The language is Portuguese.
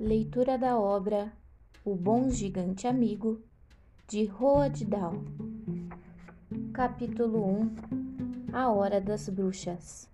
Leitura da obra O Bom Gigante Amigo, de Roald Dahl. Capítulo 1 A Hora das Bruxas